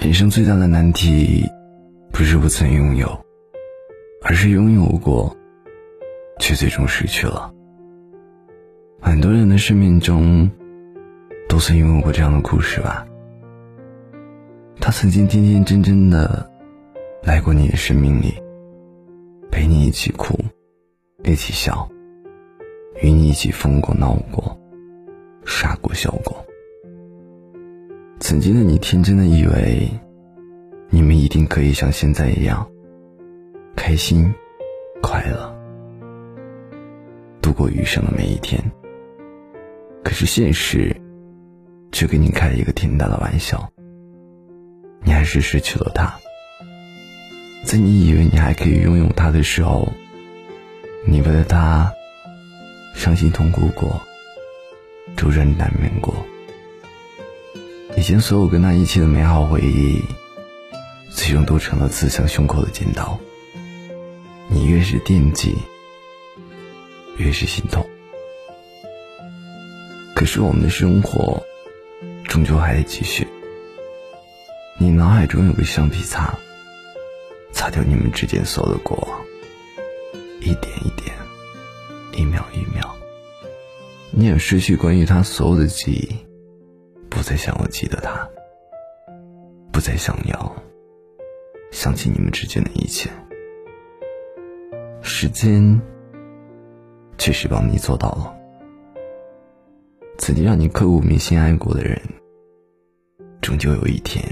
人生最大的难题，不是不曾拥有，而是拥有过，却最终失去了。很多人的生命中，都曾拥有过这样的故事吧？他曾经天天真真的来过你的生命里，陪你一起哭，一起笑，与你一起疯过闹过，傻过笑过。曾经的你天真的以为，你们一定可以像现在一样，开心、快乐，度过余生的每一天。可是现实，却给你开了一个天大的玩笑，你还是失去了他。在你以为你还可以拥有他的时候，你为了他，伤心痛哭过，周转难眠过。以前所有跟他一起的美好回忆，最终都成了刺向胸口的尖刀。你越是惦记，越是心痛。可是我们的生活，终究还得继续。你脑海中有个橡皮擦，擦掉你们之间所有的过往，一点一点，一秒一秒。你也失去关于他所有的记忆。不再想要记得他，不再想要想起你们之间的一切。时间确实帮你做到了。曾经让你刻骨铭心爱过的人，终究有一天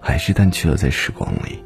还是淡去了在时光里。